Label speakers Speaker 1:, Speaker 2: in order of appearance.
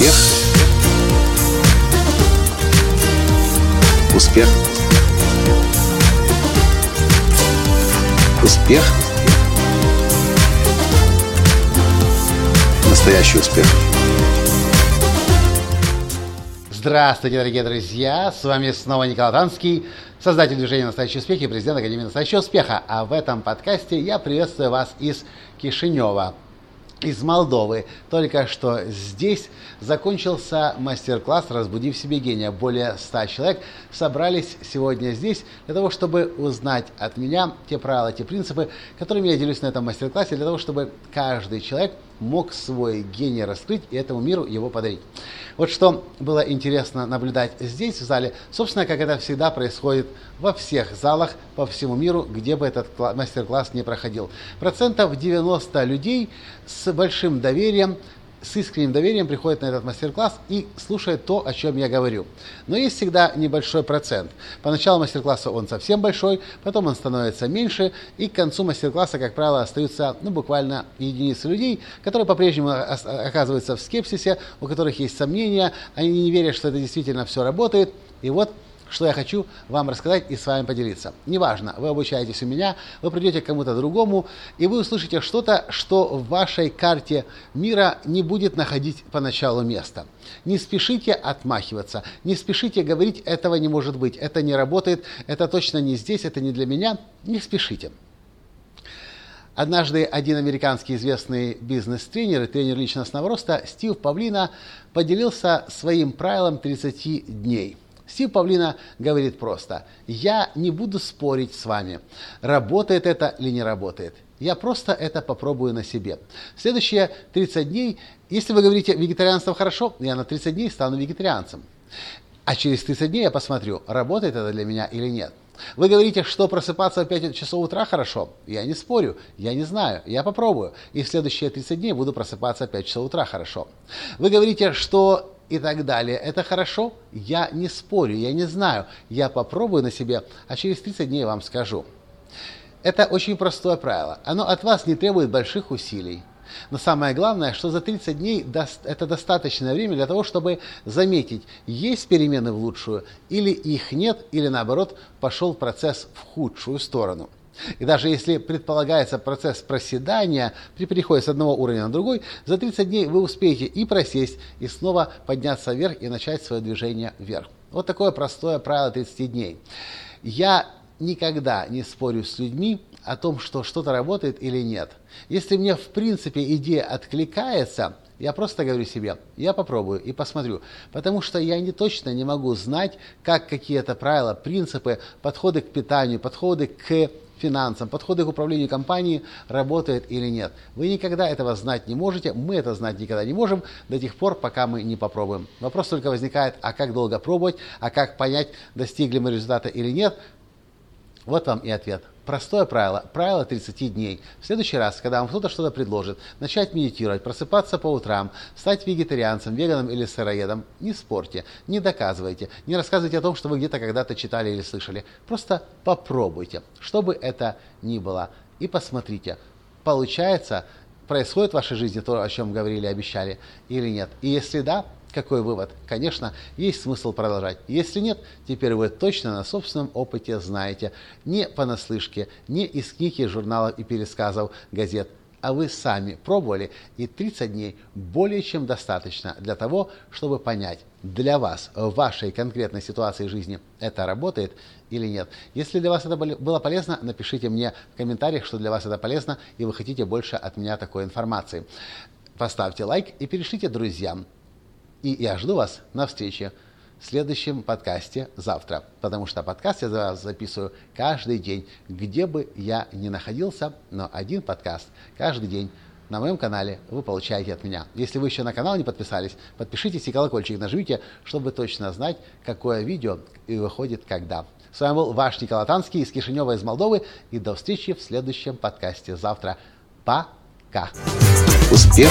Speaker 1: Успех. Успех. Успех. Настоящий успех.
Speaker 2: Здравствуйте, дорогие друзья! С вами снова Николай Танский, создатель движения «Настоящий успех» и президент Академии «Настоящего успеха». А в этом подкасте я приветствую вас из Кишинева, из Молдовы. Только что здесь закончился мастер-класс «Разбуди в себе гения». Более 100 человек собрались сегодня здесь для того, чтобы узнать от меня те правила, те принципы, которыми я делюсь на этом мастер-классе, для того, чтобы каждый человек мог свой гений раскрыть и этому миру его подарить. Вот что было интересно наблюдать здесь, в зале, собственно, как это всегда происходит во всех залах по всему миру, где бы этот мастер-класс не проходил. Процентов 90 людей с большим доверием с искренним доверием приходит на этот мастер-класс и слушает то, о чем я говорю. Но есть всегда небольшой процент. Поначалу мастер-класса он совсем большой, потом он становится меньше, и к концу мастер-класса, как правило, остаются ну, буквально единицы людей, которые по-прежнему оказываются в скепсисе, у которых есть сомнения, они не верят, что это действительно все работает. И вот что я хочу вам рассказать и с вами поделиться. Неважно, вы обучаетесь у меня, вы придете к кому-то другому, и вы услышите что-то, что в вашей карте мира не будет находить поначалу места. Не спешите отмахиваться, не спешите говорить, этого не может быть, это не работает, это точно не здесь, это не для меня. Не спешите. Однажды один американский известный бизнес-тренер и тренер личностного роста Стив Павлина поделился своим правилом 30 дней – Стив Павлина говорит просто, я не буду спорить с вами, работает это или не работает. Я просто это попробую на себе. Следующие 30 дней, если вы говорите вегетарианство хорошо, я на 30 дней стану вегетарианцем. А через 30 дней я посмотрю, работает это для меня или нет. Вы говорите, что просыпаться в 5 часов утра хорошо. Я не спорю, я не знаю, я попробую. И в следующие 30 дней буду просыпаться в 5 часов утра хорошо. Вы говорите, что и так далее. Это хорошо? Я не спорю, я не знаю. Я попробую на себе, а через 30 дней вам скажу. Это очень простое правило. Оно от вас не требует больших усилий. Но самое главное, что за 30 дней это достаточное время для того, чтобы заметить, есть перемены в лучшую, или их нет, или наоборот пошел процесс в худшую сторону. И даже если предполагается процесс проседания при переходе с одного уровня на другой, за 30 дней вы успеете и просесть, и снова подняться вверх и начать свое движение вверх. Вот такое простое правило 30 дней. Я никогда не спорю с людьми о том, что что-то работает или нет. Если мне в принципе идея откликается, я просто говорю себе, я попробую и посмотрю, потому что я не точно не могу знать, как какие-то правила, принципы, подходы к питанию, подходы к финансам, подходы к управлению компанией работает или нет. Вы никогда этого знать не можете, мы это знать никогда не можем до тех пор, пока мы не попробуем. Вопрос только возникает, а как долго пробовать, а как понять, достигли мы результата или нет. Вот вам и ответ. Простое правило. Правило 30 дней. В следующий раз, когда вам кто-то что-то предложит, начать медитировать, просыпаться по утрам, стать вегетарианцем, веганом или сыроедом, не спорьте, не доказывайте, не рассказывайте о том, что вы где-то когда-то читали или слышали. Просто попробуйте, что бы это ни было, и посмотрите, получается, происходит в вашей жизни то, о чем говорили, обещали, или нет. И если да, какой вывод? Конечно, есть смысл продолжать. Если нет, теперь вы точно на собственном опыте знаете. Не понаслышке, не из книги, журналов и пересказов газет, а вы сами пробовали, и 30 дней более чем достаточно для того, чтобы понять, для вас, в вашей конкретной ситуации жизни это работает или нет. Если для вас это было полезно, напишите мне в комментариях, что для вас это полезно, и вы хотите больше от меня такой информации. Поставьте лайк и перешлите друзьям. И я жду вас на встрече в следующем подкасте завтра, потому что подкаст я записываю каждый день, где бы я ни находился, но один подкаст каждый день на моем канале вы получаете от меня. Если вы еще на канал не подписались, подпишитесь и колокольчик нажмите, чтобы точно знать, какое видео и выходит когда. С вами был ваш Николай Танский из Кишинева, из Молдовы. И до встречи в следующем подкасте завтра. Пока.
Speaker 1: Успех!